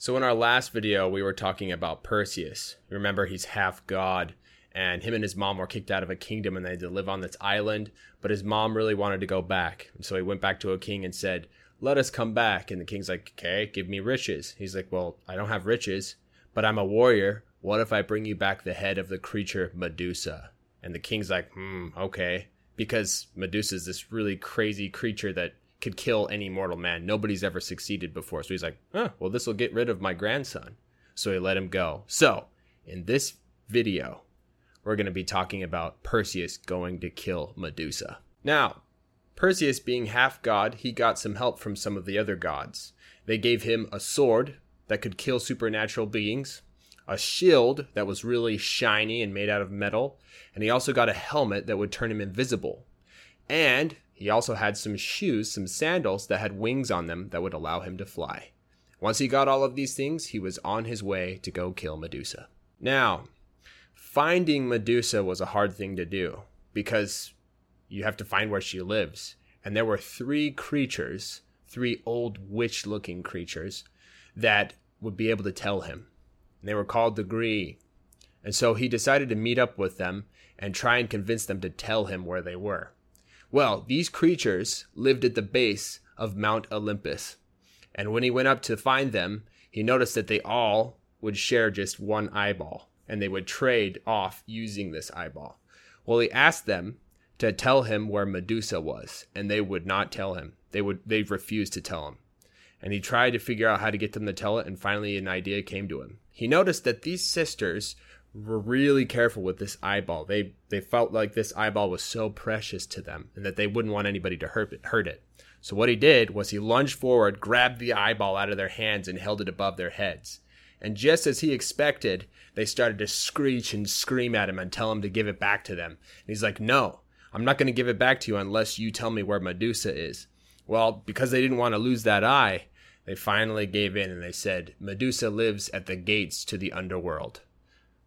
So, in our last video, we were talking about Perseus. Remember, he's half god, and him and his mom were kicked out of a kingdom and they had to live on this island. But his mom really wanted to go back. And so he went back to a king and said, Let us come back. And the king's like, Okay, give me riches. He's like, Well, I don't have riches, but I'm a warrior. What if I bring you back the head of the creature Medusa? And the king's like, Hmm, okay. Because Medusa is this really crazy creature that could kill any mortal man. Nobody's ever succeeded before. So he's like, huh, well, this will get rid of my grandson. So he let him go. So in this video, we're going to be talking about Perseus going to kill Medusa. Now, Perseus being half god, he got some help from some of the other gods. They gave him a sword that could kill supernatural beings, a shield that was really shiny and made out of metal, and he also got a helmet that would turn him invisible. And he also had some shoes, some sandals that had wings on them that would allow him to fly. Once he got all of these things, he was on his way to go kill Medusa. Now, finding Medusa was a hard thing to do because you have to find where she lives. And there were three creatures, three old witch looking creatures, that would be able to tell him. And they were called the Gree. And so he decided to meet up with them and try and convince them to tell him where they were. Well, these creatures lived at the base of Mount Olympus. And when he went up to find them, he noticed that they all would share just one eyeball and they would trade off using this eyeball. Well, he asked them to tell him where Medusa was, and they would not tell him. They would they refused to tell him. And he tried to figure out how to get them to tell it, and finally an idea came to him. He noticed that these sisters were really careful with this eyeball. They they felt like this eyeball was so precious to them and that they wouldn't want anybody to hurt it, hurt it. So what he did was he lunged forward, grabbed the eyeball out of their hands and held it above their heads. And just as he expected, they started to screech and scream at him and tell him to give it back to them. And he's like, "No, I'm not going to give it back to you unless you tell me where Medusa is." Well, because they didn't want to lose that eye, they finally gave in and they said, "Medusa lives at the gates to the underworld."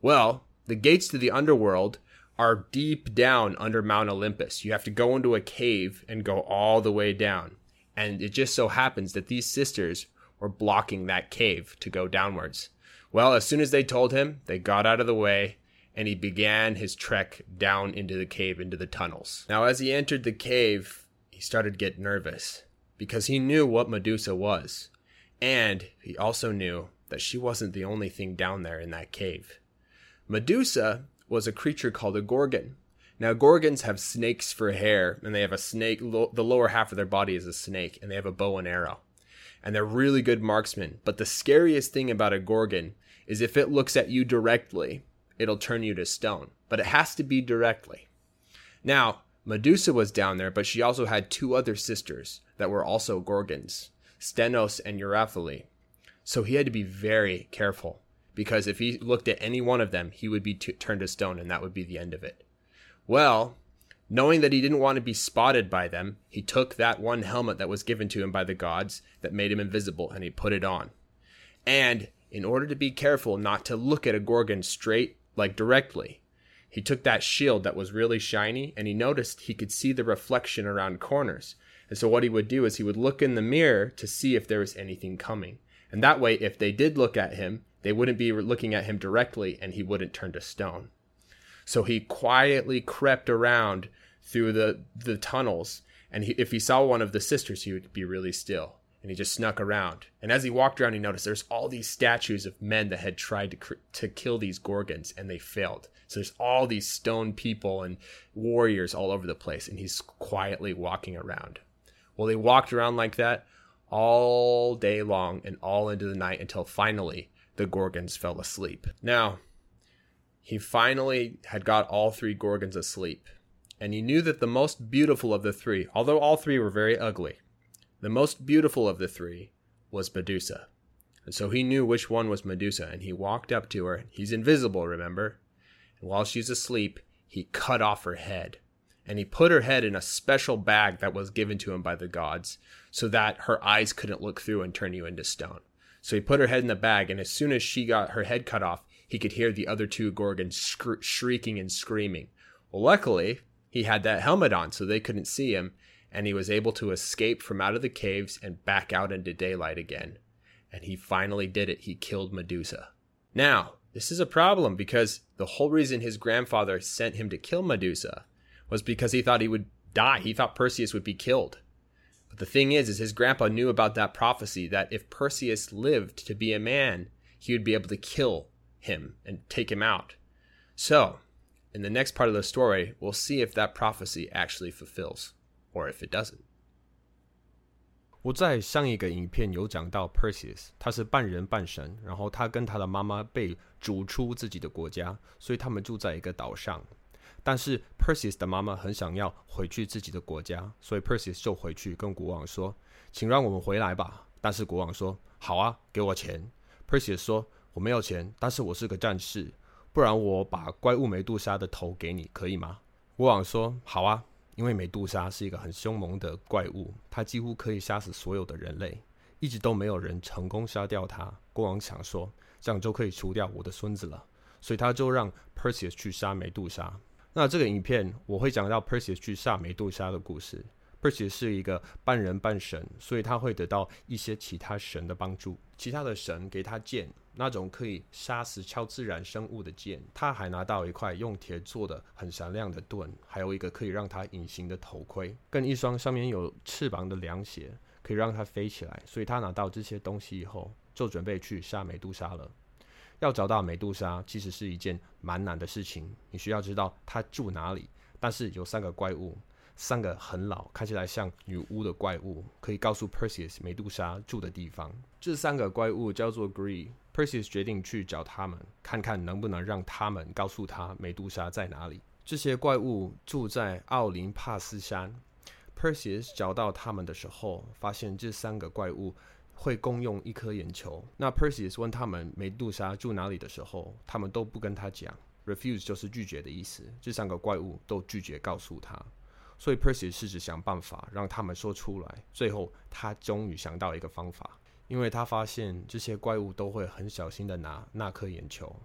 Well, the gates to the underworld are deep down under Mount Olympus. You have to go into a cave and go all the way down. And it just so happens that these sisters were blocking that cave to go downwards. Well, as soon as they told him, they got out of the way and he began his trek down into the cave, into the tunnels. Now, as he entered the cave, he started to get nervous because he knew what Medusa was. And he also knew that she wasn't the only thing down there in that cave. Medusa was a creature called a gorgon. Now, gorgons have snakes for hair, and they have a snake, lo- the lower half of their body is a snake, and they have a bow and arrow. And they're really good marksmen. But the scariest thing about a gorgon is if it looks at you directly, it'll turn you to stone. But it has to be directly. Now, Medusa was down there, but she also had two other sisters that were also gorgons, Stenos and Euryale. So he had to be very careful because if he looked at any one of them, he would be t- turned to stone, and that would be the end of it. Well, knowing that he didn't want to be spotted by them, he took that one helmet that was given to him by the gods that made him invisible, and he put it on. And in order to be careful not to look at a Gorgon straight, like directly, he took that shield that was really shiny, and he noticed he could see the reflection around corners. And so what he would do is he would look in the mirror to see if there was anything coming. And that way, if they did look at him, they wouldn't be looking at him directly and he wouldn't turn to stone. So he quietly crept around through the, the tunnels. And he, if he saw one of the sisters, he would be really still. And he just snuck around. And as he walked around, he noticed there's all these statues of men that had tried to, to kill these Gorgons and they failed. So there's all these stone people and warriors all over the place. And he's quietly walking around. Well, they walked around like that all day long and all into the night until finally the Gorgons fell asleep. Now, he finally had got all three Gorgons asleep, and he knew that the most beautiful of the three, although all three were very ugly, the most beautiful of the three was Medusa. And so he knew which one was Medusa, and he walked up to her. He's invisible, remember? And while she's asleep, he cut off her head. And he put her head in a special bag that was given to him by the gods so that her eyes couldn't look through and turn you into stone. So he put her head in the bag, and as soon as she got her head cut off, he could hear the other two Gorgons shri- shrieking and screaming. Well, luckily, he had that helmet on, so they couldn't see him, and he was able to escape from out of the caves and back out into daylight again. and he finally did it. He killed Medusa. Now, this is a problem because the whole reason his grandfather sent him to kill Medusa was because he thought he would die. He thought Perseus would be killed. But the thing is, is his grandpa knew about that prophecy that if Perseus lived to be a man, he would be able to kill him and take him out. So, in the next part of the story, we'll see if that prophecy actually fulfills or if it doesn't. 我在上一个影片有讲到 Perseus，他是半人半神，然后他跟他的妈妈被逐出自己的国家，所以他们住在一个岛上。 但是 Perseus 的妈妈很想要回去自己的国家，所以 Perseus 就回去跟国王说：“请让我们回来吧。”但是国王说：“好啊，给我钱。”Perseus 说：“我没有钱，但是我是个战士，不然我把怪物梅杜莎的头给你，可以吗？”国王说：“好啊。”因为美杜莎是一个很凶猛的怪物，它几乎可以杀死所有的人类，一直都没有人成功杀掉它。国王想说，这样就可以除掉我的孙子了，所以他就让 Perseus 去杀美杜莎。那这个影片我会讲到 Perseus 去杀美杜莎的故事。Perseus 是一个半人半神，所以他会得到一些其他神的帮助，其他的神给他剑。那种可以杀死超自然生物的剑，他还拿到一块用铁做的很闪亮的盾，还有一个可以让他隐形的头盔，跟一双上面有翅膀的凉鞋，可以让他飞起来。所以他拿到这些东西以后，就准备去杀美杜莎了。要找到美杜莎，其实是一件蛮难的事情。你需要知道她住哪里，但是有三个怪物，三个很老，看起来像女巫的怪物，可以告诉 Perseus 美杜莎住的地方。这三个怪物叫做 Gree。Perseus 决定去找他们，看看能不能让他们告诉他美杜莎在哪里。这些怪物住在奥林帕斯山。Perseus 找到他们的时候，发现这三个怪物会共用一颗眼球。那 Perseus 问他们美杜莎住哪里的时候，他们都不跟他讲。Refuse 就是拒绝的意思。这三个怪物都拒绝告诉他，所以 Perseus 试着想办法让他们说出来。最后，他终于想到一个方法。因为他发现这些怪物都会很小心的拿那颗眼球，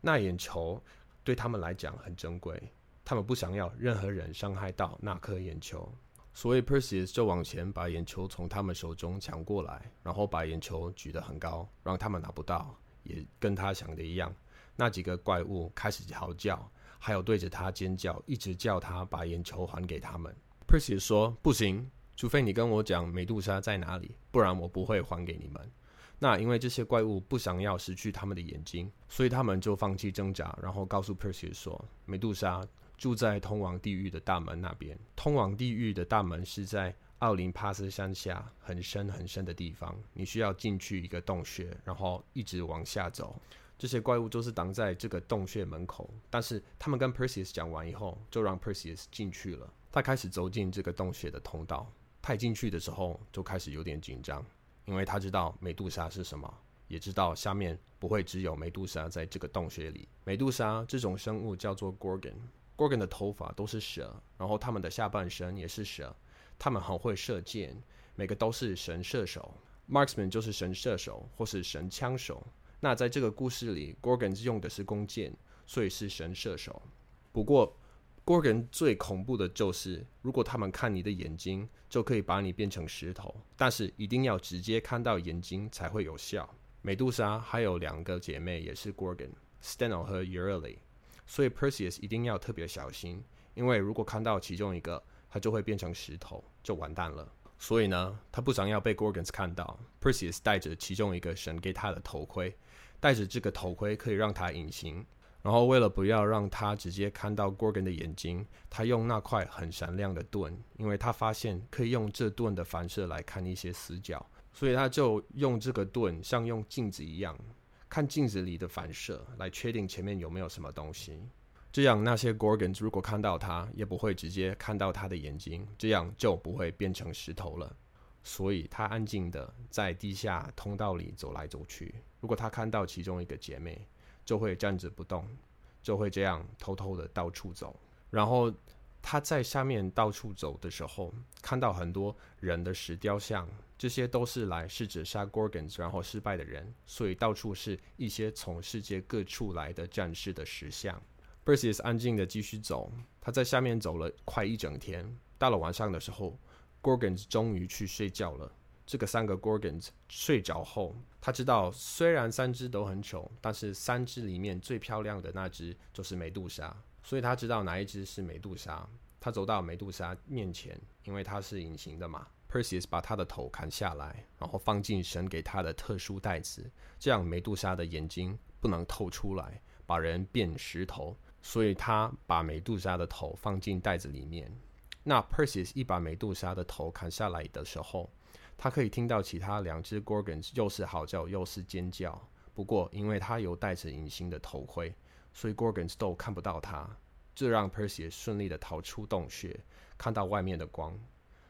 那眼球对他们来讲很珍贵，他们不想要任何人伤害到那颗眼球，所以 Perseus 就往前把眼球从他们手中抢过来，然后把眼球举得很高，让他们拿不到。也跟他想的一样，那几个怪物开始嚎叫，还有对着他尖叫，一直叫他把眼球还给他们。Perseus 说：“不行。”除非你跟我讲美杜莎在哪里，不然我不会还给你们。那因为这些怪物不想要失去他们的眼睛，所以他们就放弃挣扎，然后告诉 Perseus 说，美杜莎住在通往地狱的大门那边。通往地狱的大门是在奥林帕斯山下很深很深的地方，你需要进去一个洞穴，然后一直往下走。这些怪物都是挡在这个洞穴门口，但是他们跟 Perseus 讲完以后，就让 Perseus 进去了。他开始走进这个洞穴的通道。派进去的时候就开始有点紧张，因为他知道美杜莎是什么，也知道下面不会只有美杜莎在这个洞穴里。美杜莎这种生物叫做 Gorgon Gorgon 的头发都是蛇，然后他们的下半身也是蛇，他们很会射箭，每个都是神射手，Marksman 就是神射手或是神枪手。那在这个故事里，Gorgon 用的是弓箭，所以是神射手。不过 Gorgon 最恐怖的就是，如果他们看你的眼睛，就可以把你变成石头。但是一定要直接看到眼睛才会有效。美杜莎还有两个姐妹也是 Gorgon，Steno 和 Euryale，所以 Perseus 一定要特别小心，因为如果看到其中一个，他就会变成石头，就完蛋了。所以呢，他不想要被 Gorgons 看到，Perseus 戴着其中一个神给他的头盔，戴着这个头盔可以让他隐形。然后，为了不要让他直接看到 Gorgon 的眼睛，他用那块很闪亮的盾，因为他发现可以用这盾的反射来看一些死角，所以他就用这个盾像用镜子一样，看镜子里的反射来确定前面有没有什么东西。这样那些 Gorgons 如果看到他，也不会直接看到他的眼睛，这样就不会变成石头了。所以他安静的在地下通道里走来走去。如果他看到其中一个姐妹，就会站着不动，就会这样偷偷的到处走。然后他在下面到处走的时候，看到很多人的石雕像，这些都是来试着杀 Gorgons 然后失败的人，所以到处是一些从世界各处来的战士的石像。Perseus 安静的继续走，他在下面走了快一整天。到了晚上的时候，Gorgons 终于去睡觉了。这个三个 Gorgons 睡着后，他知道虽然三只都很丑，但是三只里面最漂亮的那只就是美杜莎，所以他知道哪一只是美杜莎。他走到美杜莎面前，因为它是隐形的嘛。Perseus 把他的头砍下来，然后放进神给他的特殊袋子，这样美杜莎的眼睛不能透出来，把人变石头。所以他把美杜莎的头放进袋子里面。那 Perseus 一把美杜莎的头砍下来的时候，他可以听到其他两只 Gorgons 又是嚎叫又是尖叫。不过，因为他有戴着隐形的头盔，所以 Gorgons 都看不到他。这让 Perseus 顺利的逃出洞穴，看到外面的光。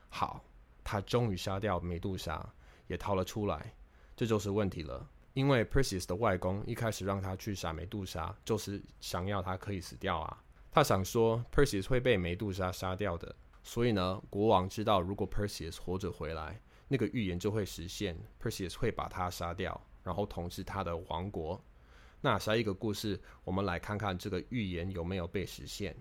好，他终于杀掉美杜莎，也逃了出来。这就是问题了，因为 Perseus 的外公一开始让他去杀美杜莎，就是想要他可以死掉啊。他想说 Perseus 会被美杜莎杀掉的，所以呢，国王知道如果 Perseus 活着回来，那个预言就会实现，Perseus 会把他杀掉，然后统治他的王国。那下一个故事，我们来看看这个预言有没有被实现。